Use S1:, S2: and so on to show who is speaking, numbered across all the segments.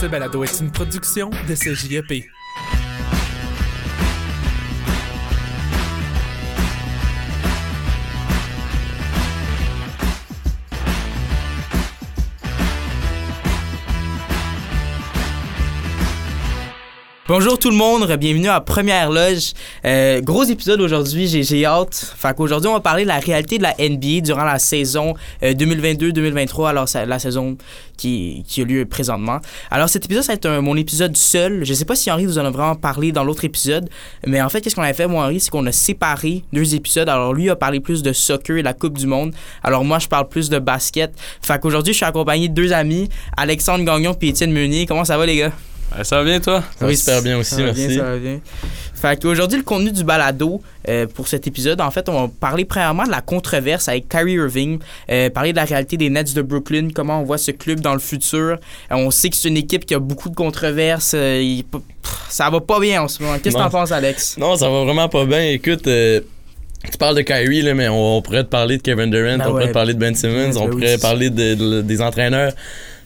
S1: Ce balado est une production de CJEP.
S2: Bonjour tout le monde, bienvenue à Première Loge. Euh, gros épisode aujourd'hui, j'ai, hâte. Fait qu'aujourd'hui, on va parler de la réalité de la NBA durant la saison euh, 2022-2023, alors c'est la saison qui, qui a lieu présentement. Alors cet épisode, ça va être mon épisode seul. Je sais pas si Henri vous en a vraiment parlé dans l'autre épisode, mais en fait, qu'est-ce qu'on a fait, moi, Henri, c'est qu'on a séparé deux épisodes. Alors lui a parlé plus de soccer et la Coupe du Monde. Alors moi, je parle plus de basket. Fait qu'aujourd'hui, je suis accompagné de deux amis, Alexandre Gagnon et Étienne Meunier. Comment ça va, les gars?
S3: Ça va bien, toi?
S4: Ça va super bien aussi,
S2: Ça va
S4: merci.
S2: bien, ça va bien. Fait qu'aujourd'hui, le contenu du balado euh, pour cet épisode, en fait, on va parler premièrement de la controverse avec Kyrie Irving, euh, parler de la réalité des Nets de Brooklyn, comment on voit ce club dans le futur. Euh, on sait que c'est une équipe qui a beaucoup de controverses. euh, il- pff, ça va pas bien en ce moment. Qu'est-ce que t'en penses, Alex?
S4: Non, ça va vraiment pas bien. Écoute, euh, tu parles de Kyrie, là, mais on, on pourrait te parler de Kevin Durant,
S2: Ben
S4: on pourrait te parler de Ben Simmons,
S2: Ben
S4: on
S2: oui,
S4: pourrait parler de- de- des entraîneurs.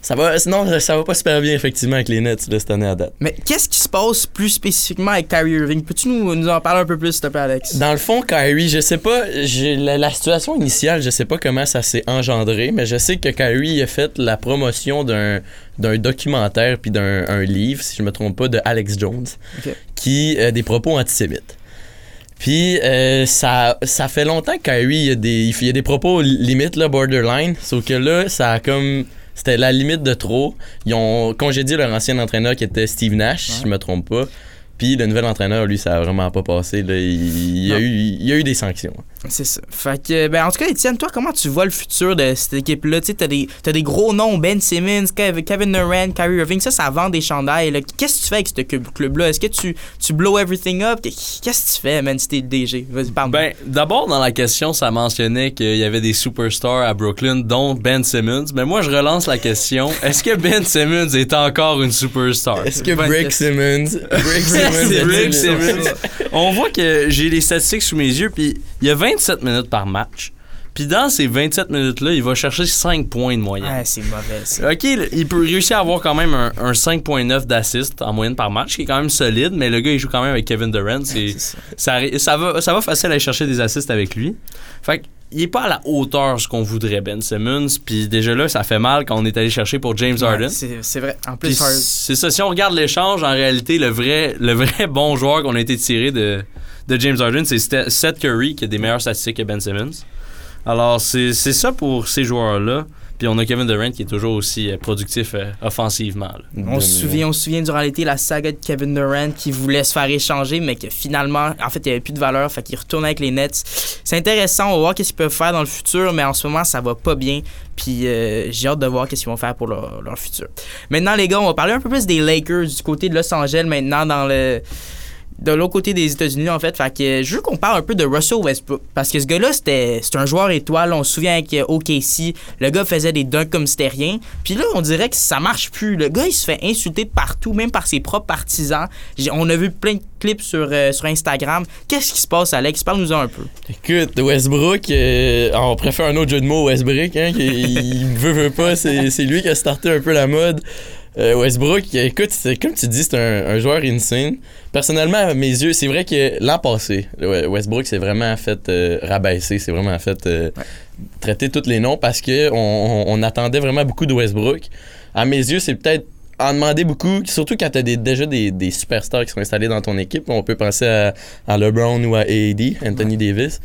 S4: Ça va, sinon, ça va pas super bien, effectivement, avec les Nets là, cette année à date.
S2: Mais qu'est-ce qui se passe plus spécifiquement avec Kyrie Irving? Peux-tu nous, nous en parler un peu plus, s'il te plaît, Alex?
S4: Dans le fond, Kyrie, je sais pas, la, la situation initiale, je sais pas comment ça s'est engendré, mais je sais que Kyrie a fait la promotion d'un d'un documentaire puis d'un un livre, si je me trompe pas, de Alex Jones, qui a des propos antisémites. Puis euh, ça, ça fait longtemps que Kyrie il y a des, il y a des propos limites là, borderline, sauf que là ça a comme c'était la limite de trop. Ils ont congédié leur ancien entraîneur qui était Steve Nash, si je me trompe pas. Puis le nouvel entraîneur, lui, ça a vraiment pas passé. Là. Il, il y a
S2: Non.
S4: eu, il y a eu des sanctions.
S2: C'est ça. Fait que, ben, en tout cas, Étienne, toi, comment tu vois le futur de cette équipe-là? Tu sais, t'as des, t'as des gros noms, Ben Simmons, Kev- Kevin Durant, Kyrie Irving, ça, ça vend des chandails. Qu'est-ce que tu fais avec ce club- club-là? Est-ce que tu, tu blow everything up? Qu'est-ce que tu fais, man, si t'es le DG? Vas-y, parle
S3: Ben, d'abord, dans la question, ça mentionnait qu'il y avait des superstars à Brooklyn, dont Ben Simmons. Mais moi, je relance la question. Est-ce que Ben Simmons est encore une superstar?
S4: Est-ce que Brick. Simmons, Brick Simmons,
S3: C'est
S4: est-il-
S3: Rick Simmons. On voit que j'ai les statistiques sous mes yeux, puis il y a 27 minutes par match. Puis dans ces 27 minutes-là, il va chercher 5 points de moyenne.
S2: Ah, c'est mauvais, ça.
S3: OK, il peut réussir à avoir quand même un, un 5.9 d'assist en moyenne par match, qui est quand même solide, mais le gars, il joue quand même avec Kevin Durant. C'est
S2: ça.
S3: ça, arri- ça va, ça va facile aller chercher des assists avec lui. Fait que, il est pas à la hauteur de ce qu'on voudrait, Ben Simmons. Puis déjà là, ça fait mal quand on est allé chercher pour James Harden.
S2: Ouais, c'est vrai. En plus,
S3: c'est ça, si on regarde l'échange, en réalité, le vrai, le vrai bon joueur qu'on a été tiré de, de James Harden, c'est Seth Curry, qui a des meilleures statistiques que Ben Simmons. Alors, c'est c'est ça pour ces joueurs-là. Puis on a Kevin Durant qui est toujours aussi euh, productif euh, offensivement. là.
S2: On se souvient, on se souvient durant l'été la saga de Kevin Durant qui voulait se faire échanger, mais que finalement, en fait, il n'y avait plus de valeur, fait qu'il retourne avec les Nets. C'est intéressant, on va voir qu'est-ce qu'ils peuvent faire dans le futur, mais en ce moment, ça va pas bien. Puis euh, j'ai hâte de voir qu'est-ce qu'ils vont faire pour leur, leur futur. Maintenant, les gars, on va parler un peu plus des Lakers du côté de Los Angeles maintenant dans le de l'autre côté des États-Unis, en fait. Fait que je veux qu'on parle un peu de Russell Westbrook. Parce que ce gars-là, c'était un joueur étoile. On se souvient avec euh, OKC. Le gars faisait des dunks comme c'était rien. Puis là, on dirait que ça marche plus. Le gars, il se fait insulter partout, même par ses propres partisans. On a vu plein de clips sur, euh, sur Instagram. Qu'est-ce qui se passe, Alex? Parle-nous-en un peu.
S4: Écoute, Westbrook, euh, on préfère un autre jeu de mots, Westbrook, hein, il veut, veut pas, c'est lui qui a starté un peu la mode. Euh, Westbrook, écoute, c'est comme tu dis, c'est un, un joueur insane. Personnellement, à mes yeux, c'est vrai que l'an passé, Westbrook s'est vraiment fait euh, rabaisser, c'est vraiment fait euh, traiter tous les noms parce que on, attendait vraiment beaucoup de Westbrook. À mes yeux, c'est peut-être en demander beaucoup, surtout quand tu as déjà des, des superstars qui sont installés dans ton équipe. On peut penser à, à LeBron ou à AD, Anthony Davis.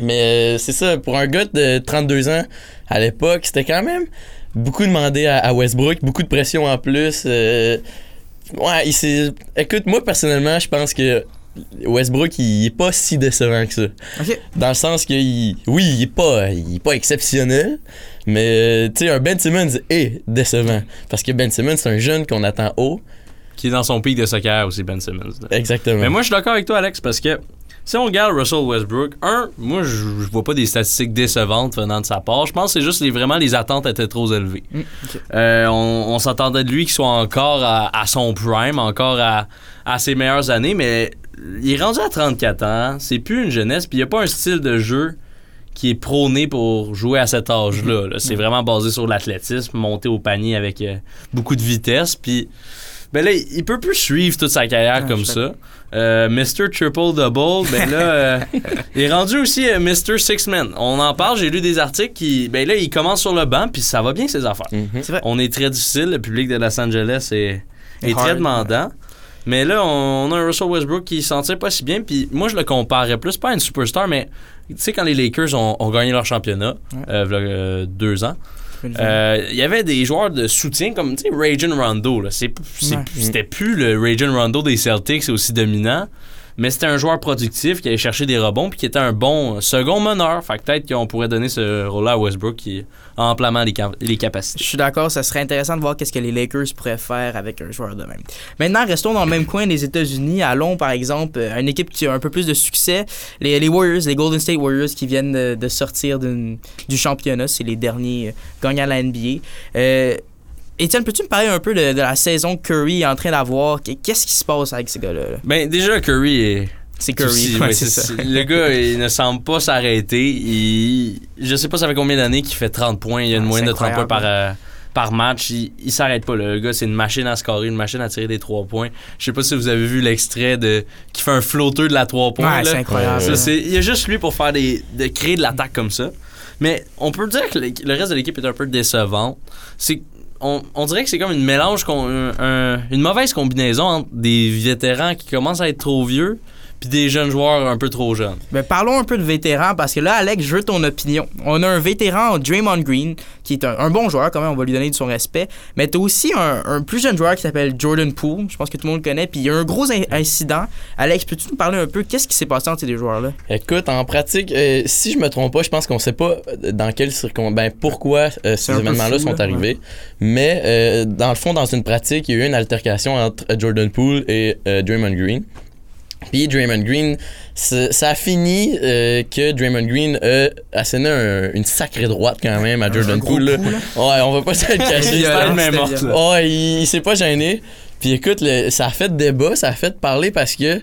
S4: Mais c'est ça, pour un gars de 32 ans, à l'époque, c'était quand même beaucoup demandé à, à Westbrook, beaucoup de pression en plus. euh, ouais, il s'est- Écoute, moi personnellement, je pense que Westbrook, il est pas si décevant que ça. Dans le sens que, il- oui, il est pas, il est pas exceptionnel, mais euh, tu sais, un Ben Simmons est décevant. Parce que Ben Simmons, c'est un jeune qu'on attend haut.
S3: Qui est dans son pic de soccer aussi, Ben Simmons. là.
S4: Exactement.
S3: Mais moi, je suis d'accord avec toi, Alex, parce que si on regarde Russell Westbrook, un, moi, je, je vois pas des statistiques décevantes venant de sa part. Je pense que c'est juste les, vraiment les attentes étaient trop élevées.
S2: Mm.
S3: Euh, on on s'attendait de lui qu'il soit encore à, à son prime, encore à, à ses meilleures années, mais il est rendu à 34 ans, c'est plus une jeunesse, puis il n'y a pas un style de jeu qui est prôné pour jouer à cet âge-là. là. C'est vraiment basé sur l'athlétisme, monter au panier avec euh, beaucoup de vitesse. Puis ben là, il peut plus suivre toute sa carrière
S2: Ah,
S3: comme ça. Euh, Mr. Triple Double, ben là, euh, il est rendu aussi euh, Mr. Six Man. On en parle, j'ai lu des articles qui, ben là, il commence sur le banc, puis ça va bien ses affaires.
S4: Mhm.
S2: C'est vrai.
S3: On est très difficile, le public de Los Angeles est, est
S2: Hard,
S3: très demandant. Mais là, on a un Russell Westbrook qui s'en tire pas si bien, puis moi, je le comparerais plus, pas à une superstar, mais tu sais, quand les Lakers ont, ont gagné leur championnat, euh, euh, deux ans, euh, il y avait des joueurs de soutien comme tu sais Rajon Rondo
S2: Ouais.
S3: c'était plus le Rajon Rondo des Celtics aussi dominant, mais c'était un joueur productif qui allait chercher des rebonds puis qui était un bon second meneur. Fait que peut-être qu'on pourrait donner ce rôle-là à Westbrook qui a amplement les, les
S2: Je
S3: capacités.
S2: suis d'accord, ça serait intéressant de voir qu'est-ce que les Lakers pourraient faire avec un joueur de même. Maintenant, restons dans le même coin des États-Unis. Allons, par exemple, à une équipe qui a un peu plus de succès, les, Warriors, les Golden State Warriors qui viennent de, sortir du championnat. C'est les derniers euh, gagnants de la NBA. Euh, Étienne, peux-tu me parler un peu de, de la saison que Curry est en train d'avoir? Qu'est-ce qui se passe avec ces gars-là? là?
S3: Ben déjà Curry est
S2: C'est Curry, ouais, c'est ça.
S3: Le gars, il ne semble pas s'arrêter. Il... Je sais pas ça fait combien d'années qu'il fait 30 points. Il y a une
S2: Ah,
S3: moyenne de 30 points par, euh, par match. Il, il s'arrête pas. là. Le gars, c'est une machine à scorer, une machine à tirer des 3 points. Je sais pas si vous avez vu l'extrait de qui fait un flotteur de la 3 points.
S2: Ouais, c'est incroyable.
S3: Ça, c'est- Il y a juste lui pour faire des, de créer de l'attaque comme ça. Mais on peut dire que le, le reste de l'équipe est un peu décevant. C'est on, on dirait que c'est comme une mélange, une mauvaise combinaison entre des vétérans qui commencent à être trop vieux puis des jeunes joueurs un peu trop jeunes.
S2: Ben, parlons un peu de vétérans parce que là, Alex, je veux ton opinion. On a un vétéran, Draymond Green, qui est un, un bon joueur quand même, on va lui donner de son respect. Mais t'as aussi un, un plus jeune joueur qui s'appelle Jordan Poole, je pense que tout le monde le connaît. Puis il y a un gros in- incident. Alex, peux-tu nous parler un peu qu'est-ce qui s'est passé entre ces deux joueurs-là?
S4: Écoute, en pratique, euh, si je me trompe pas, je pense qu'on sait pas dans quelles circonstances, ben pourquoi euh, ces événements-là sont
S2: là,
S4: arrivés. Mais euh, dans le fond, dans une pratique, il y a eu une altercation entre euh, Jordan Poole et euh, Draymond Green. Puis Draymond Green, ça a fini euh, que Draymond Green a asséné un- une sacrée droite quand même à Jordan Poole. là.
S2: coup, là.
S4: Ouais, on va pas se le cacher.
S3: Même
S2: violent.
S3: là.
S4: Ouais, il, il s'est pas gêné. Puis écoute, le- ça a fait débat, ça a fait parler parce que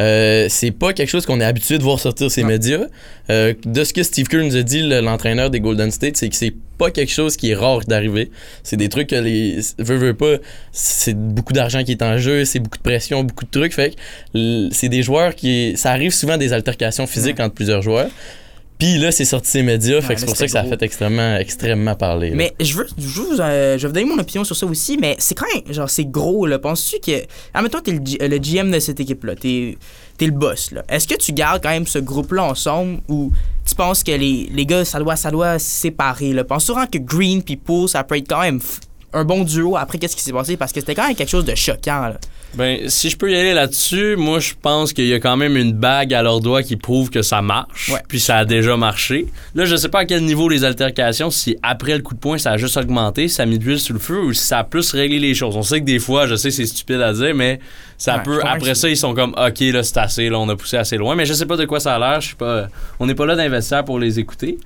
S4: euh, c'est pas quelque chose qu'on est habitué de voir sortir ces
S2: Non.
S4: médias. Euh, de ce que Steve Kerr nous a dit, le- l'entraîneur des Golden State, c'est que c'est pas quelque chose qui est rare d'arriver. C'est des trucs que les veut, veut pas, c'est beaucoup d'argent qui est en jeu, c'est beaucoup de pression, beaucoup de trucs. Fait que c'est des joueurs qui. Ça arrive souvent des altercations physiques entre plusieurs joueurs. Puis là, c'est sorti ces médias, fait que c'est pour ça que ça a fait extrêmement, extrêmement parler. là.
S2: Mais je veux, je veux, vous, euh, je vais vous donner mon opinion sur ça aussi, mais c'est quand même, genre, c'est gros, là. Penses-tu que. Admettons, t'es le, GM de cette équipe-là, t'es, t'es le boss, là. Est-ce que tu gardes quand même ce groupe-là ensemble ou tu penses que les, les gars, ça doit, ça doit se séparer, là? Penses-tu vraiment que Green puis Poole, ça peut être quand même un bon duo après qu'est-ce qui s'est passé? Parce que c'était quand même quelque chose de choquant, là.
S3: Ben, si je peux y aller là-dessus, moi, je pense qu'il y a quand même une bague à leurs doigts qui prouve que ça marche.
S2: Ouais.
S3: Puis ça a déjà marché. Là, je sais pas à quel niveau les altercations, si après le coup de poing, ça a juste augmenté, ça a mis de l'huile sur le feu ou si ça a plus réglé les choses. On sait que des fois, je sais, c'est stupide à dire, mais ça
S2: Ouais,
S3: peut. Après ça, ils sont comme, OK, là, c'est assez, là, on a poussé assez loin. Mais je sais pas de quoi ça a l'air. Je suis pas. On n'est pas là d'investir pour les écouter.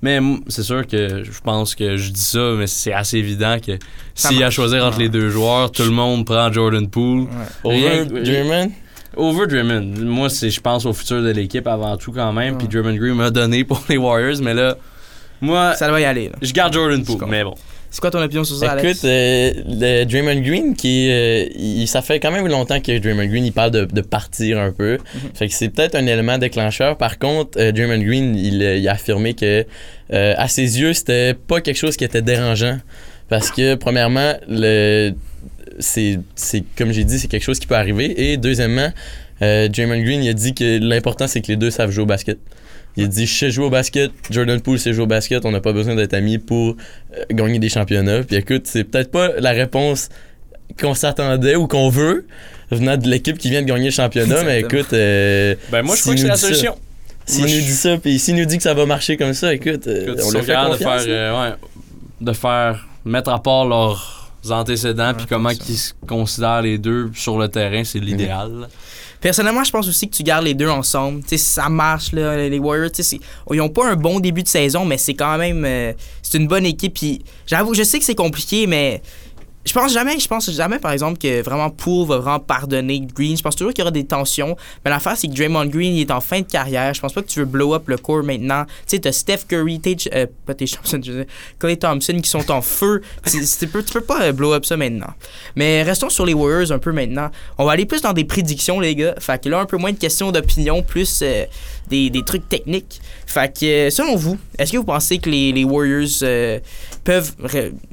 S3: Mais c'est sûr que je pense que je dis ça, mais c'est assez évident que s'il y a à choisir entre
S2: Ouais.
S3: les deux joueurs, tout le monde prend Jordan Poole.
S4: Over Draymond?
S3: Over Drummond. Moi, c'est, je pense au futur de l'équipe avant tout quand même. Puis Drummond Green m'a donné pour les Warriors, mais là, moi,
S2: Ça doit y aller, là.
S3: je garde Jordan Poole. Mais bon.
S2: C'est quoi ton opinion sur ça, Alex?
S4: Écoute, euh, le Draymond Green, qui, euh, il- ça fait quand même longtemps que Draymond Green, il parle de, de partir un peu. Fait que c'est peut-être un élément déclencheur. Par contre, euh, Draymond Green, il, euh, il a affirmé que, euh, à ses yeux, c'était pas quelque chose qui était dérangeant. Parce que, premièrement, le, c'est, comme j'ai dit, c'est quelque chose qui peut arriver. Et deuxièmement, euh, Draymond Green, il a dit que l'important, c'est que les deux savent jouer au basket. Il a dit, je sais jouer au basket, Jordan Poole sait jouer au basket, on n'a pas besoin d'être amis pour euh, gagner des championnats. Puis écoute, c'est peut-être pas la réponse qu'on s'attendait ou qu'on veut venant de l'équipe qui vient de gagner le championnat, mais écoute, euh,
S3: Ben, moi, je crois que c'est la solution.
S4: s'il nous
S3: je-
S4: dit ça, puis s'il nous dit que ça va marcher comme ça, écoute, euh,
S3: Écoute,
S4: on le fait
S3: de faire, euh, ouais, de faire, mettre à part leurs antécédents, puis comment ils se considèrent les deux sur le terrain, c'est l'idéal.
S2: Personnellement, je pense aussi que tu gardes les deux ensemble. Tu sais, ça marche, là, les Warriors. Ils n'ont pas un bon début de saison, mais c'est quand même. euh, c'est une bonne équipe. J'avoue, je sais que c'est compliqué, mais je pense jamais, je pense jamais, par exemple, que vraiment Poole va vraiment pardonner Green. Je pense toujours qu'il y aura des tensions. Mais l'affaire, c'est que Draymond Green, il est en fin de carrière. Je pense pas que tu veux blow up le court maintenant. Tu sais, t'as Steph Curry, euh, pas Thompson, je veux dire, Clay Thompson qui sont en feu. Tu, tu peux, tu peux pas euh, blow up ça maintenant. Mais restons sur les Warriors un peu maintenant. On va aller plus dans des prédictions, les gars. Fait que là, un peu moins de questions d'opinion, plus euh, des, des trucs techniques. Fait que, euh, selon vous, est-ce que vous pensez que les, les Warriors euh, peuvent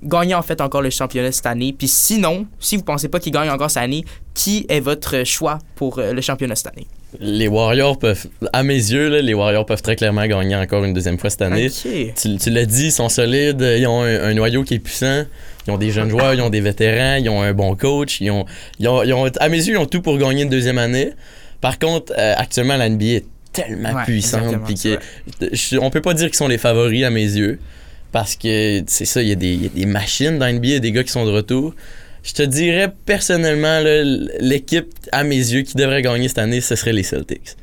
S2: gagner en fait encore le championnat cette année? Puis sinon, si vous pensez pas qu'ils gagnent encore cette année, qui est votre choix pour euh, le championnat cette année?
S4: Les Warriors peuvent, à mes yeux, là, les Warriors peuvent très clairement gagner encore une deuxième fois cette année. Tu, tu l'as dit, ils sont solides, ils ont un, un noyau qui est puissant, ils ont des jeunes joueurs, ils ont des vétérans, ils ont un bon coach, ils ont, ils ont, ils ont- à mes yeux, ils ont tout pour gagner une deuxième année. Par contre, euh, actuellement, la NBA est tellement
S2: Ouais,
S4: puissante, puis on peut pas dire qu'ils sont les favoris à mes yeux, parce que c'est ça, il y, a des- il y a des machines dans NBA, il y a des gars qui sont de retour. Je te dirais personnellement, l'équipe à mes yeux qui devrait gagner cette année, ce serait les Celtics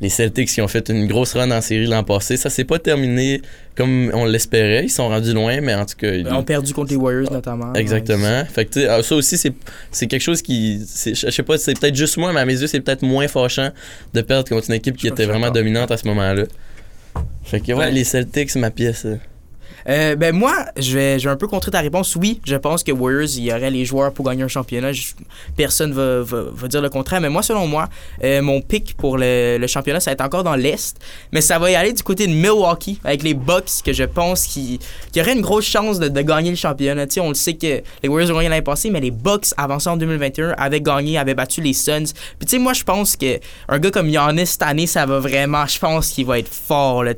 S4: les Celtics qui ont fait une grosse run en série l'an passé. Ça s'est pas terminé comme on l'espérait. Ils sont rendus loin, mais en tout cas. ils-
S2: ont perdu contre les Warriors notamment.
S4: Exactement. Fait que, ah, ça aussi, c'est, quelque chose qui. Je sais pas, c'est peut-être juste moi, mais à mes yeux, c'est peut-être moins fâchant de perdre contre une équipe qui était vraiment dominante à ce moment-là. Fait que, ouais,
S3: Ouais.
S4: les Celtics, ma pièce. Euh.
S2: Ben moi, je vais, je vais un peu contrer ta réponse. Oui, je pense que Warriors, il y aurait les joueurs pour gagner un championnat. Personne va, va, va dire le contraire. Mais moi, selon moi, euh, mon pick pour le, championnat, ça va être encore dans l'Est. Mais ça va y aller du côté de Milwaukee avec les Bucks, que je pense qu'il y aurait une grosse chance de, de gagner le championnat. On le sait que les Warriors ont gagné l'année passée, mais les Bucks, avancés en 2021, avaient gagné, avaient battu les Suns. Puis tu sais, moi, je pense que un gars comme Giannis cette année, ça va vraiment, je pense qu'il va être fort. Là,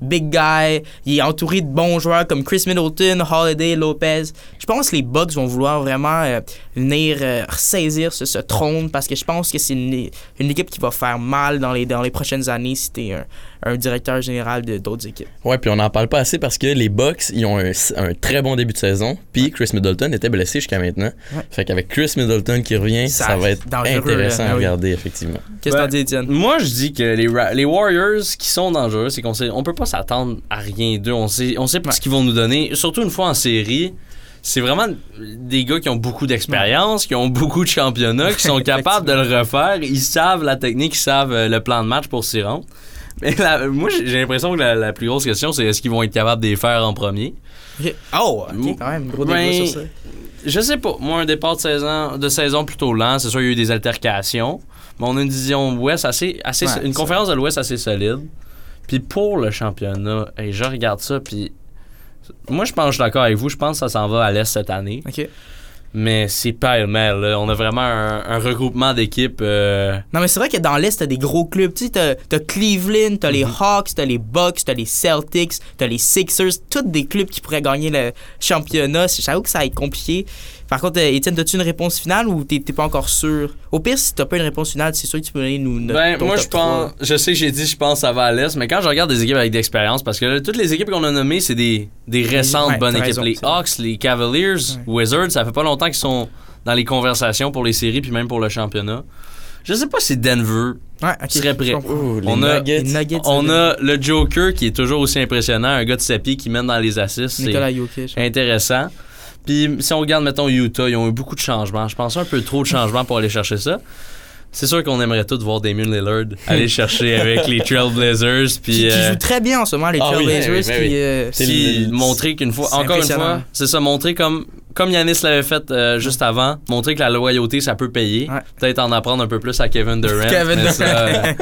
S2: big guy, il est entouré de bons joueurs comme Chris Middleton, Holiday, Lopez. Je pense que les Bucks vont vouloir vraiment euh, venir euh, ressaisir ce, ce trône parce que je pense que c'est une, une équipe qui va faire mal dans les, dans les prochaines années si t'es un, un directeur général de d'autres équipes.
S4: Ouais, puis on n'en parle pas assez parce que les Bucks, ils ont un, un très bon début de saison. Puis Chris Middleton était blessé jusqu'à maintenant.
S2: Ouais.
S4: Fait qu'avec Chris Middleton qui revient,
S2: Ça-
S4: ça, va être intéressant
S2: là.
S4: à
S2: oui.
S4: regarder, effectivement.
S2: Qu'est-ce que
S3: Ben,
S2: t'en dis, Étienne?
S3: Moi, je dis que les, Ra- les Warriors qui sont dangereux, c'est qu'on sait, on peut pas s'attendre à rien d'eux. On sait, on sait pas
S2: Ouais.
S3: ce qu'ils vont nous donner. Surtout une fois en série, c'est vraiment des gars qui ont beaucoup d'expérience, qui ont beaucoup de championnats, qui sont capables de le refaire. Ils savent la technique, ils savent euh, le plan de match pour s'y rendre. Mais la- moi, j'ai l'impression que la, la plus grosse question, c'est est-ce qu'ils vont être capables de les faire en premier?
S2: Oh, ok,
S3: Moi-
S2: quand même, gros débat
S3: Ben,
S2: sur ça.
S3: Je sais pas. Moi, un départ de saison, de saison plutôt lent. C'est sûr, il y a eu des altercations. Mais on a une division Ouest assez. assez
S2: Ouais,
S3: une
S2: ça.
S3: conférence de l'Ouest assez solide. Puis pour le championnat, hey, je regarde ça. Puis moi, je pense, je suis d'accord avec vous. Je pense que ça s'en va à l'Est cette année.
S2: Ok.
S3: Mais c'est pêle-mêle. On a vraiment un, un regroupement d'équipes. euh,
S2: Non, mais c'est vrai que dans l'Est, t'as des gros clubs. Tu sais, t'as, t'as Cleveland, t'as les Hawks, t'as les Bucks, t'as les Celtics, t'as les Sixers. Tous des clubs qui pourraient gagner le championnat. J'avoue que ça va être compliqué. Par contre, euh, Étienne, as-tu une réponse finale ou t'es, pas encore sûr? Au pire, si t'as pas une réponse finale, c'est sûr que tu peux donner nous notre-
S3: Ben, moi, je pense. Je sais que j'ai dit, je pense que ça va à l'Est, mais quand je regarde des équipes avec d'expérience, parce que là, toutes les équipes qu'on a nommées, c'est des, des récentes
S2: Ouais,
S3: bonnes équipes.
S2: raison,
S3: les. Hawks, les Cavaliers, Wizards, ça fait pas longtemps qu'ils sont dans les conversations pour les séries, puis même pour le championnat. Je sais pas si Denver
S2: Ouais,
S3: serait prêt. On a-
S4: Nuggets.
S2: Les Nuggets,
S3: On
S2: ça,
S3: a le Joker qui est toujours aussi impressionnant, un gars de sa pied qui mène dans les assists.
S2: Nicolas Jokic.
S3: intéressant. Puis si on regarde, mettons, Utah, ils ont eu beaucoup de changements. Je pense un peu trop de changements pour aller chercher ça. C'est sûr qu'on aimerait tous voir Damien Lillard aller chercher avec les Trailblazers. Puis,
S2: qui
S3: euh,
S2: joue très bien en ce moment, les
S4: ah
S2: Trailblazers.
S4: oui, oui,
S2: euh,
S4: C'est
S3: montrer qu'une fois, encore une fois, c'est ça, montrer comme, comme Yanis l'avait fait euh, juste avant, montrer que la loyauté, ça peut payer.
S2: Ouais.
S3: Peut-être en apprendre un peu plus à Kevin Durant.
S2: Kevin Durant.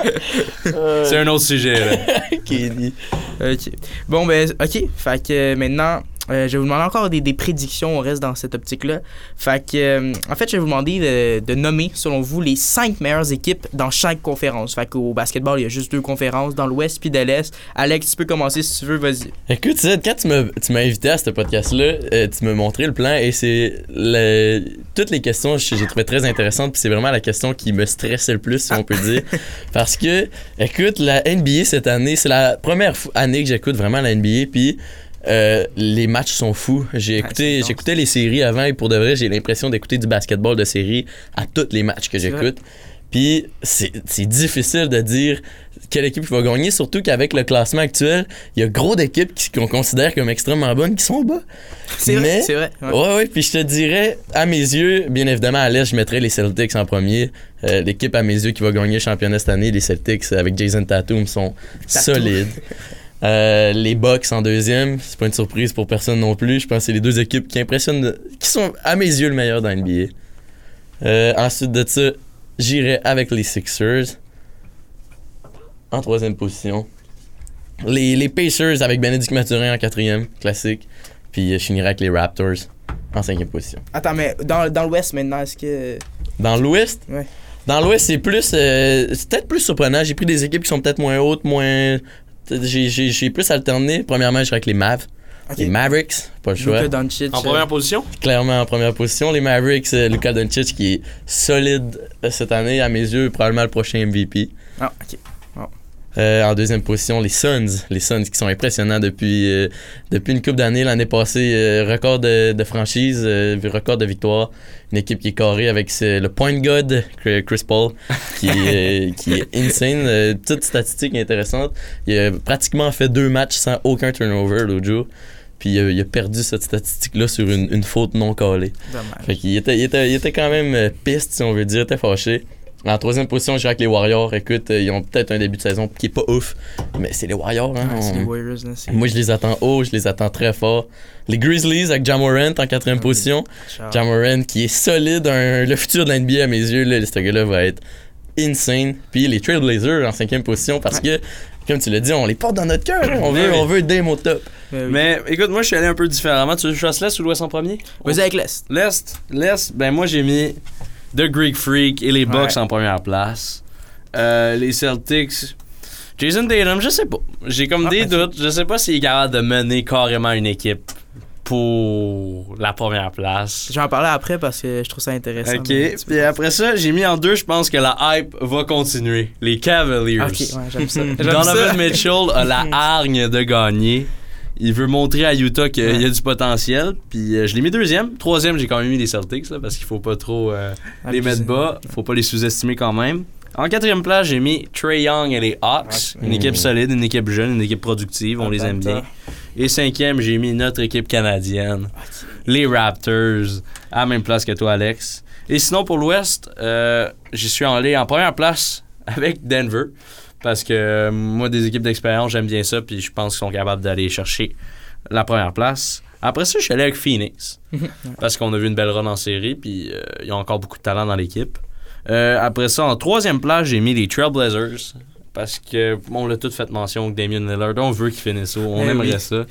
S3: c'est un autre sujet. là.
S2: Ok. Bon, ben, ok. Fait que maintenant, euh, je vais vous demander encore des, des prédictions. On reste dans cette optique-là. Fait que, euh, en fait, je vais vous demander de, de nommer, selon vous, les cinq meilleures équipes dans chaque conférence. Fait qu'au basketball, il y a juste deux conférences, dans l'Ouest puis de l'Est. Alex, tu peux commencer si tu veux, vas-y.
S4: Écoute, Sid, quand tu m'as, invité à ce podcast-là, euh, tu m'as montré le plan et c'est le- toutes les questions, j'ai trouvé très intéressantes. Puis c'est vraiment la question qui me stressait le plus, si on peut dire. Parce que, écoute, la NBA cette année, c'est la première année que j'écoute vraiment la NBA. Puis euh, les matchs sont fous. J'ai écouté, j'écoutais les séries avant et pour de vrai, j'ai l'impression d'écouter du basketball de série à tous les matchs que j'écoute. Puis c'est difficile de dire quelle équipe va gagner, surtout qu'avec le classement actuel, il y a gros d'équipes qui- qu'on considère comme extrêmement bonnes qui sont bas.
S2: C'est vrai, c'est vrai. ouais.
S4: Ouais, ouais, puis je te dirais, à mes yeux, bien évidemment, à l'Est, je mettrais les Celtics en premier. Euh, L'équipe, à mes yeux, qui va gagner le championnat cette année, les Celtics, avec Jason Tatum, sont solides. Euh, les Bucks en deuxième, c'est pas une surprise pour personne non plus. Je pense que c'est les deux équipes qui impressionnent, qui sont, à mes yeux, le meilleur dans NBA. Euh, ensuite de ça, j'irai avec les Sixers. En troisième position. Les, les Pacers avec Benedict Mathurin en quatrième, classique. Puis euh, je finirai avec les Raptors en cinquième position.
S2: Attends, mais dans, dans l'Ouest maintenant, est-ce que.
S4: Dans l'Ouest,
S2: Ouais.
S4: dans l'Ouest, c'est plus, euh, c'est peut-être plus surprenant. J'ai pris des équipes qui sont peut-être moins hautes, moins. J'ai, plus alterné. Premièrement, je avec les Mavs. Les Mavericks, pas le choix.
S2: Luka Doncic.
S3: En
S2: euh,
S3: première position?
S4: Clairement en première position. Les Mavericks, euh, Luka Doncic qui est solide euh, cette année, à mes yeux, probablement le prochain MVP.
S2: Ah, ok.
S4: Euh, en deuxième position, les Suns. Les Suns qui sont impressionnants depuis, euh, depuis une coupe d'années. L'année passée, euh, record de, de franchise, record de victoire. Une équipe qui est carrée avec ce- le point god Chris Paul, qui, est, qui est insane. Toute statistique intéressante. Il a pratiquement fait deux matchs sans aucun turnover l'autre jour. Puis il a perdu cette statistique-là sur une, une faute non.
S2: Dommage.
S4: Fait qu'il était, il était, il était quand même piste, si on veut dire, il était fâché. En troisième position, je dirais que les Warriors, écoute, euh, ils ont peut-être un début de saison qui est pas ouf, mais c'est les Warriors. Hein, on-
S2: les Warriors, là.
S4: Moi, je les attends haut, je les attends très fort. Les Grizzlies avec Jamorant en quatrième
S2: Ah,
S4: position. Jamorant qui est solide, un- le futur de la NBA à mes yeux, là, ce gars-là va être insane. Puis les Trailblazers en cinquième position parce que, comme tu l'as dit, on les porte dans notre cœur. On,
S3: Mais
S4: veut,
S3: oui.
S4: on veut Dame au top.
S2: Euh, oui.
S3: Mais écoute, moi je suis allé un peu différemment. Tu veux que je fasse l'Est ou l'Ouest en premier?
S2: Vas-y avec l'Est.
S3: L'Est, l'Est, ben moi j'ai mis The Greek Freak et les Bucks
S2: Ouais.
S3: en première place. Euh, les Celtics. Jason Tatum, je sais pas. J'ai comme
S2: Ah,
S3: des
S2: ok.
S3: doutes. Je sais pas s'il est capable de mener carrément une équipe pour la première place.
S2: Je vais en parler après parce que je trouve ça intéressant.
S3: Ok, puis après ça, j'ai mis en deux, je pense que la hype va continuer. Les Cavaliers.
S2: Ok, ouais, j'aime ça. J'aime
S3: Donovan
S2: ça.
S3: Mitchell a la hargne de gagner. Il veut montrer à Utah qu'il y a du potentiel. Puis euh, je l'ai mis deuxième. Troisième, j'ai quand même mis les Celtics là, parce qu'il faut pas trop euh, les mettre bas. Faut pas les sous-estimer quand même. En quatrième place, j'ai mis Trey Young et les Hawks. Une équipe solide, une équipe jeune, une équipe productive. On les aime bien. Et cinquième, j'ai mis notre équipe canadienne. Les Raptors. À la même place que toi, Alex. Et sinon, pour l'Ouest, euh, j'y suis allé en première place avec Denver. Parce que euh, moi, des équipes d'expérience, j'aime bien ça. Puis je pense qu'ils sont capables d'aller chercher la première place. Après ça, je suis allé avec Phoenix. parce qu'on a vu une belle run en série. Puis euh, ils ont encore beaucoup de talent dans l'équipe. Euh, après ça, en troisième place, j'ai mis les Trailblazers. Parce que, on l'a tout fait mention que Damien Lillard, on veut qu'il finisse haut. On
S2: Eh
S3: aimerait
S2: oui.
S3: ça.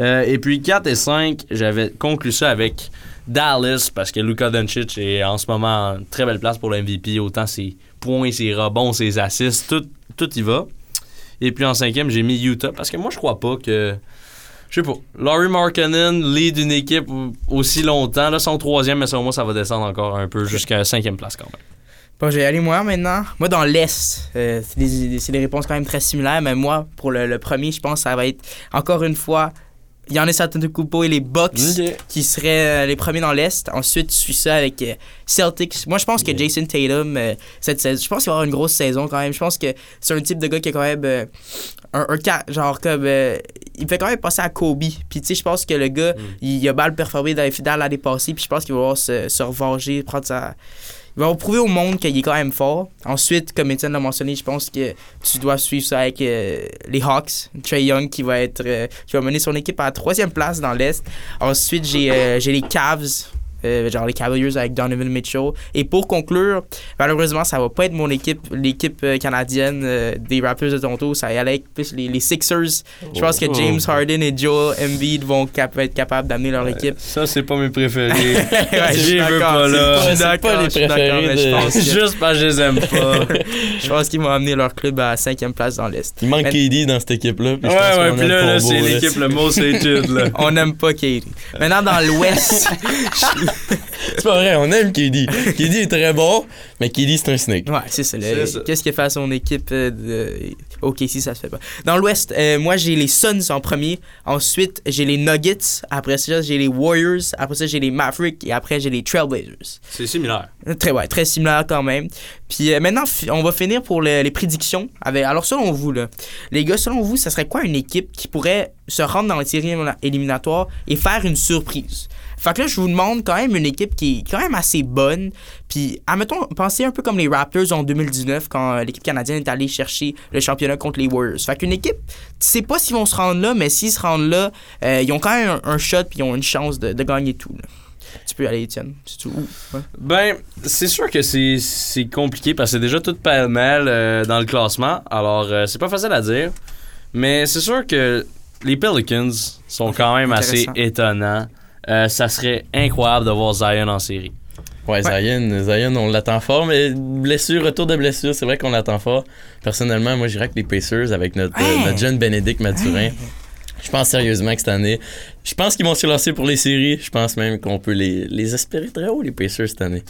S3: Euh, et puis 4 et 5, j'avais conclu ça avec Dallas parce que Luka Doncic est en ce moment en très belle place pour le MVP. Autant ses points, ses rebonds, ses assists, tout, tout y va. Et puis en cinquième, j'ai mis Utah parce que moi, je crois pas que. Je sais pas. Laurie Markkanen lead une équipe aussi longtemps. Là, son troisième, mais selon moi, ça va descendre encore un peu jusqu'à cinquième place quand même.
S2: Bon, je vais aller moi maintenant. Moi, dans l'Est, euh, c'est des, c'est des réponses quand même très similaires, mais moi, pour le, le premier, je pense que ça va être encore une fois Giannis Antetokounmpo et les Bucks qui seraient euh, les premiers dans l'Est. Ensuite, je suis ça avec euh, Celtics. Moi, je pense que. Jason Tatum, euh, cette saison, je pense qu'il va avoir une grosse saison quand même. Je pense que c'est un type de gars qui a quand même un, un ca- genre comme euh, il fait quand même passer à Kobe. Puis tu sais, je pense que le gars,
S3: Mm.
S2: il, il a mal performé dans les finales l'année passée. Puis je pense qu'il va se, se revenger, prendre sa va prouver au monde qu'il est quand même fort. Ensuite, comme Étienne l'a mentionné, je pense que tu dois suivre ça avec euh, les Hawks. Trey Young qui va être euh, qui va mener son équipe à la troisième place dans l'Est. Ensuite, j'ai euh, j'ai les Cavs. Euh, genre les Cavaliers avec Donovan Mitchell. Et pour conclure, malheureusement, ça va pas être mon équipe, l'équipe euh, canadienne euh, des Raptors de Toronto. Ça va y aller avec plus les, les Sixers. Je pense que
S3: Oh.
S2: James Harden et Joel Embiid vont cap- être capables d'amener leur équipe.
S3: Ça, c'est pas mes préférés.
S2: Ouais, je suis
S3: J'y veux
S2: d'accord,
S3: pas là.
S2: je suis
S4: C'est pas
S2: d'accord,
S4: les préférés
S2: mais je
S4: de-
S2: pense que-
S3: Juste parce que je les aime pas.
S2: je pense qu'ils vont amener leur club à la cinquième place dans l'Est.
S4: Il manque
S2: Mais-
S4: KD dans cette équipe-là.
S3: ouais, ouais, puis là, c'est l'équipe le most hated.
S2: On n'aime pas Katie. Maintenant, dans l'Ouest,
S4: C'est pas vrai, on aime KD. KD est très bon, mais KD c'est un snake.
S2: ouais, c'est ça. Qu'est-ce qu'il fait à son équipe euh, de... Ok, si ça se fait pas. Dans l'Ouest, euh, moi j'ai les Suns en premier. Ensuite, j'ai les Nuggets. Après ça, j'ai les Warriors. Après ça, j'ai les Mavericks. Et après, j'ai les Trailblazers.
S3: C'est similaire.
S2: Très, ouais, très similaire quand même. Puis euh, maintenant, on va finir pour le- les prédictions. Avec, alors, selon vous, là, les gars, selon vous, ça serait quoi une équipe qui pourrait se rendre dans les séries élimina- éliminatoires et faire une surprise? Fait que là, je vous demande quand même une équipe qui est quand même assez bonne. Puis, admettons, pensez un peu comme les Raptors en 2019 quand euh, l'équipe canadienne est allée chercher le championnat contre les Warriors. Fait qu'une équipe, tu sais pas s'ils vont se rendre là, mais s'ils se rendent là, euh, ils ont quand même un, un shot puis ils ont une chance de, de gagner tout. là. Tu peux aller, Étienne. C'est tout. Ouh, ouais.
S3: Ben, c'est sûr que c'est compliqué parce que c'est déjà tout pêle-mêle euh, dans le classement. Alors, euh, c'est pas facile à dire. Mais c'est sûr que les Pelicans sont quand même assez étonnants. Euh, ça serait incroyable de voir Zion en série.
S4: Ouais, Zion, Zion, on l'attend fort, mais blessure, retour de blessure, c'est vrai qu'on l'attend fort. Personnellement, moi, j'irais que les Pacers avec euh, notre jeune Bénédicte Mathurin. Je pense sérieusement que cette année, je pense qu'ils vont se lancer pour les séries. Je pense même qu'on peut les, les espérer très haut, les Pacers, cette année.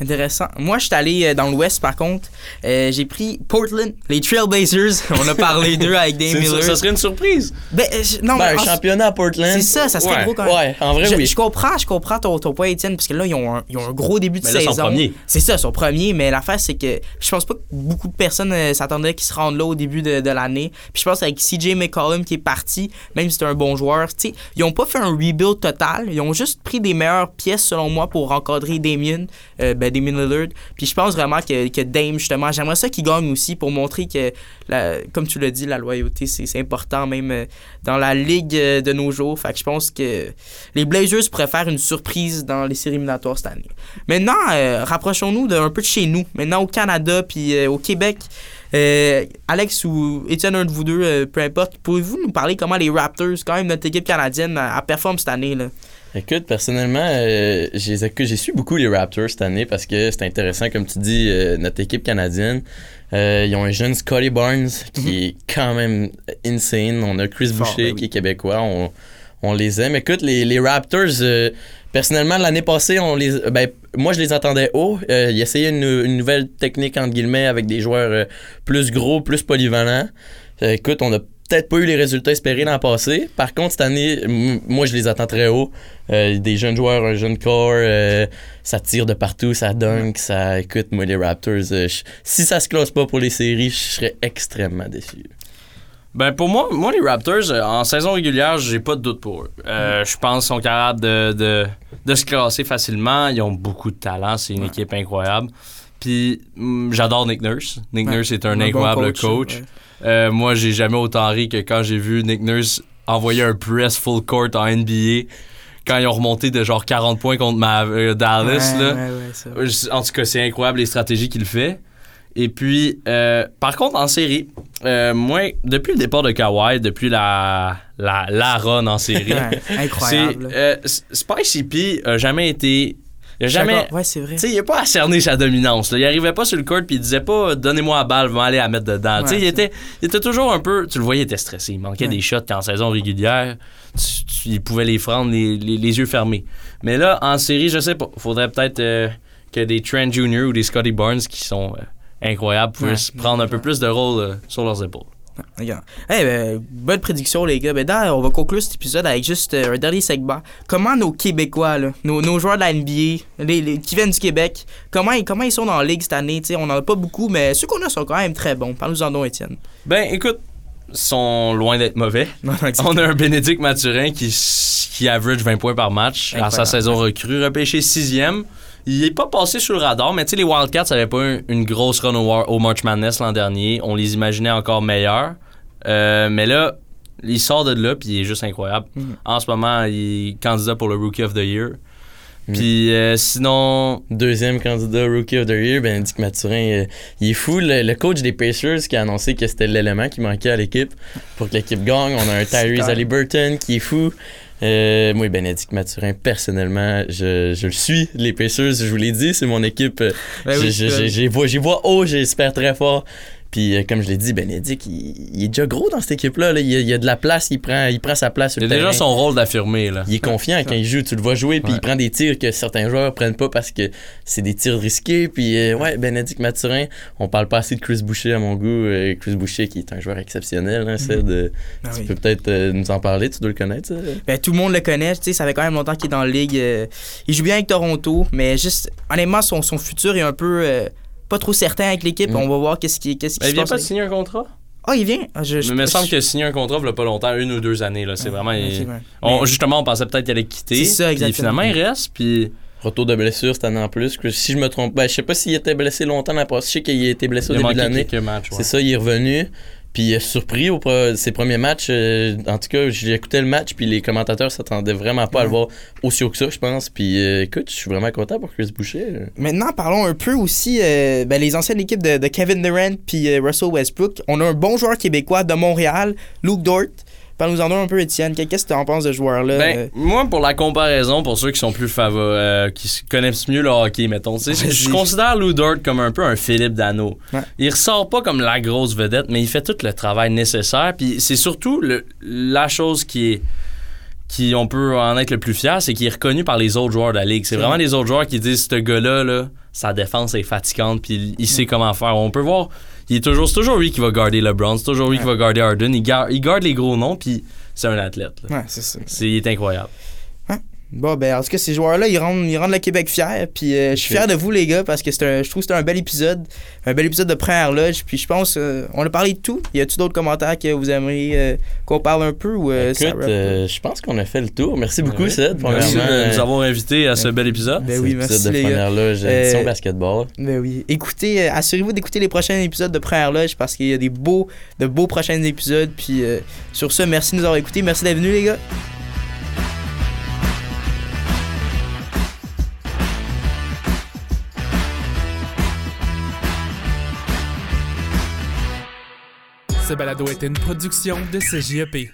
S2: Intéressant. Moi, je suis allé euh, dans l'Ouest, par contre. Euh, j'ai pris Portland, les Trailblazers. On a parlé d'eux avec Dame Miller.
S3: ça serait une surprise.
S2: Ben, euh, je- non,
S4: Ben, un
S2: en-
S4: championnat à Portland.
S2: c'est ça, ça serait
S3: Ouais.
S2: gros quand même.
S4: Ouais, en vrai,
S2: je,
S4: oui.
S2: je comprends, je comprends ton, ton point, Étienne, parce que là, ils ont un, ils ont un gros début de
S3: Mais là, son
S2: saison.
S3: premier.
S2: C'est ça, son premier, mais l'affaire, c'est que je pense pas que beaucoup de personnes euh, s'attendaient qu'ils se rendent là au début de, de l'année. Puis je pense avec CJ McCollum qui est parti, même si c'est un bon joueur, tu sais, ils ont pas fait un rebuild total. Ils ont juste pris des meilleures pièces, selon moi, pour encadrer Damien, euh, ben, Damien Lillard. Puis je pense vraiment que, que Dame, justement, j'aimerais ça qu'il gagne aussi pour montrer que, la- comme tu l'as dit, la loyauté, c'est important, même euh, dans la ligue euh, de nos jours. Fait que je pense que les Blazers pourraient faire une surprise dans les séries éliminatoires cette année. Maintenant, rapprochons-nous d'un peu de chez nous. Maintenant, au Canada puis au Québec. Euh, Alex ou Étienne, un de vous deux, euh, peu importe, pouvez-vous nous parler comment les Raptors, quand même notre équipe canadienne, a, a performe cette année? Là?
S4: Écoute, personnellement, euh, j'ai su beaucoup les Raptors cette année parce que c'est intéressant, comme tu dis, euh, notre équipe canadienne. euh, ils ont un jeune Scotty Barnes qui est quand même insane. On a Chris
S2: Fort,
S4: Boucher
S2: ben oui.
S4: qui est québécois. On, on les aime. Écoute, les, les Raptors, euh, personnellement, l'année passée, on les, ben, moi, je les entendais haut. Euh, ils essayaient une, une nouvelle technique, entre guillemets, avec des joueurs euh, plus gros, plus polyvalents. Écoute, on a peut-être pas eu les résultats espérés l'an passé. Par contre, cette année, moi, je les attends très haut. Des jeunes joueurs, un jeune corps, ça tire de partout, ça dunk, ça... Écoute, moi, les Raptors, si ça se classe pas pour les séries, je serais extrêmement déçu.
S3: Ben pour moi, moi les Raptors, euh, en saison régulière, j'ai pas de doute pour eux. Euh, Je pense qu'ils sont capables de, de, de se classer facilement. Ils ont beaucoup de talent. C'est une équipe incroyable. Puis hum, j'adore Nick Nurse. Nick
S2: Ouais.
S3: Nurse est un incroyable coach.
S2: ouais.
S3: Euh, moi, j'ai jamais autant ri que quand j'ai vu Nick Nurse envoyer un press full court en NBA quand ils ont remonté de genre 40 points contre ma, euh, Dallas. Là. En tout cas, c'est incroyable les stratégies qu'il fait. Et puis, euh, par contre, en série, euh, moi, depuis le départ de Kawhi, depuis la, la, la run en série,
S2: incroyable.
S3: euh, Spicy P a jamais été. Il a jamais.
S2: Ouais, c'est vrai.
S3: Tu sais, il a pas à cerner sa dominance. Là. Il arrivait pas sur le court puis il disait pas donnez-moi la balle, je vais aller la mettre dedans. tu sais,
S2: Ouais,
S3: il était, il était toujours un peu. Tu le voyais, il était stressé. Il manquait
S2: Ouais.
S3: des shots qu'en saison régulière, tu- tu- il pouvait les prendre les, les- les yeux fermés. Mais là, en série, je sais pas. Faudrait peut-être euh, que des Trent Jr. ou des Scotty Barnes qui sont euh, incroyables puissent
S2: Ouais.
S3: prendre un peu plus de rôle euh, sur leurs épaules.
S2: Regarde. Eh ben, bonne prédiction, les gars. Ben, d'ailleurs, on va conclure cet épisode avec juste euh, un dernier segment. Comment nos Québécois, là, nos, nos joueurs de la NBA, les, les- qui viennent du Québec, comment, ils- comment ils sont dans la ligue cette année? T'sais, on en a pas beaucoup, mais ceux qu'on a sont quand même très bons. Parle-nous en donc, Étienne.
S3: Ben, écoute, ils sont loin d'être mauvais. On a un Bénédicte Mathurin qui, qui average 20 points par match à sa saison recrue, repêché sixième. Il est pas passé sur le radar, mais tu sais, les Wildcats n'avaient pas eu une grosse run au, au March Madness l'an dernier. On les imaginait encore meilleurs. Euh, mais là, il sort de là, puis il est juste incroyable.
S2: Mhm.
S3: En ce moment, il est candidat pour le Rookie of the Year.
S4: Mhm.
S3: Puis euh, sinon,
S4: Deuxième candidat Rookie of the Year, Bénédicte Mathurin, euh, il est fou. Le, le coach des Pacers qui a annoncé que c'était l'élément qui manquait à l'équipe pour que l'équipe gagne. On a un Tyrese. Halliburton qui est fou. Euh, moi, Bénédicte Mathurin, personnellement, je, je le suis. Les Pacers, je vous l'ai dit, c'est mon équipe.
S2: Ben oui,
S4: J'y vois, j'y vois haut, j'espère très fort. Puis, euh, comme je l'ai dit, Benedict, il, il est déjà gros dans cette équipe-là. là. Il, y a, il a de la place, il prend, il prend sa place sur
S3: Il a déjà son rôle d'affirmer, là.
S4: Il est confiant quand il joue, tu le vois jouer, puis
S3: Ouais.
S4: il prend des tirs que certains joueurs prennent pas parce que c'est des tirs risqués. Puis, euh, ouais, Bénédicte Mathurin, on parle pas assez de Chris Boucher à mon goût. Euh, Chris Boucher qui est un joueur exceptionnel, hein, c'est de-
S2: Ah
S4: Tu
S2: oui.
S4: peux peut-être euh, nous en parler, tu dois le connaître, ça.
S2: Ben, tout le monde le connaît, tu sais, ça fait quand même longtemps qu'il est dans la ligue. euh, il joue bien avec Toronto, mais juste, honnêtement, son, son futur est un peu euh, pas trop certain avec l'équipe.
S4: Mm.
S2: On va voir qu'est-ce qui, qu'est-ce qui
S3: Ben,
S2: se
S3: il vient
S2: passe.
S3: pas de signer un contrat?
S2: Ah, il vient? Ah, je, je-
S3: Mais il me semble
S2: je-
S3: qu'il a signé un contrat il y a pas longtemps, une ou deux années. là. C'est vraiment.
S2: Ok,
S3: il-
S2: ouais.
S3: on-
S2: Mais-
S3: justement, on pensait peut-être qu'il allait quitter.
S2: C'est ça,
S3: puis
S2: exactement.
S3: finalement, il reste. Puis
S4: Retour de blessure cette année en plus. que Si je me trompe, ben, je sais pas s'il était blessé longtemps dans la passée. Je sais qu'il a été blessé au
S3: il
S4: début de l'année.
S3: ouais.
S4: C'est ça, il est revenu. Puis il a surpris au pre- ses premiers matchs. euh, en tout cas, j'ai écouté le match, puis les commentateurs s'attendaient vraiment pas à le voir aussi haut que ça, je pense. Puis euh, écoute, je suis vraiment content pour Chris Boucher.
S2: Maintenant, parlons un peu aussi euh, ben, les anciennes équipes de, de Kevin Durant puis euh, Russell Westbrook. On a un bon joueur québécois de Montréal, Luke Dort. Parle-nous en un peu, Étienne. Qu'est-ce que tu en penses de ce joueur-là?
S3: Ben,
S2: Euh,
S3: moi, pour la comparaison, pour ceux qui sont plus favoris, qui connaissent mieux le hockey, mettons, je considère Lou Dort comme un peu un Philippe Dano.
S2: Ouais.
S3: Il ressort pas comme la grosse vedette, mais il fait tout le travail nécessaire. Puis c'est surtout le- la chose qui est qui on peut en être le plus fier, c'est qu'il est reconnu par les autres joueurs de la ligue. C'est vraiment
S2: vrai.
S3: les autres joueurs qui disent ce gars-là, là, sa défense est fatigante, puis il, il sait comment faire. On peut voir, il est toujours, c'est toujours lui qui va garder LeBron, c'est toujours lui qui va garder Harden. Il, gar- il garde les gros noms, puis c'est un athlète. là.
S2: ouais, c'est ça.
S3: C'est, il est incroyable.
S2: Bon, ben, en tout cas, ces joueurs-là, ils rendent, ils rendent le Québec fier. Puis euh, je suis fier de vous, les gars, parce que c'est un- je trouve que c'était un bel épisode. Un bel épisode de première loge. Puis je pense, euh, on a parlé de tout. Y a-tu d'autres commentaires que vous aimeriez euh, qu'on parle un peu ou euh,
S4: Écoute, euh, je pense qu'on a fait le tour. Merci beaucoup,
S3: Ouais.
S4: Seth.
S3: Merci de nous avoir invités à ce bel épisode.
S2: Ben
S4: cet
S2: oui,
S4: épisode
S2: merci,
S4: de
S2: les gars.
S4: première loge,
S2: Euh,
S4: édition basketball.
S2: Ben oui. Écoutez, euh, assurez-vous d'écouter les prochains épisodes de Première Loge parce qu'il y a des beaux, de beaux prochains épisodes. Puis euh, sur ce, merci de nous avoir écoutés. Merci d'être venus, les gars.
S1: Ce balado était une production de CJEP.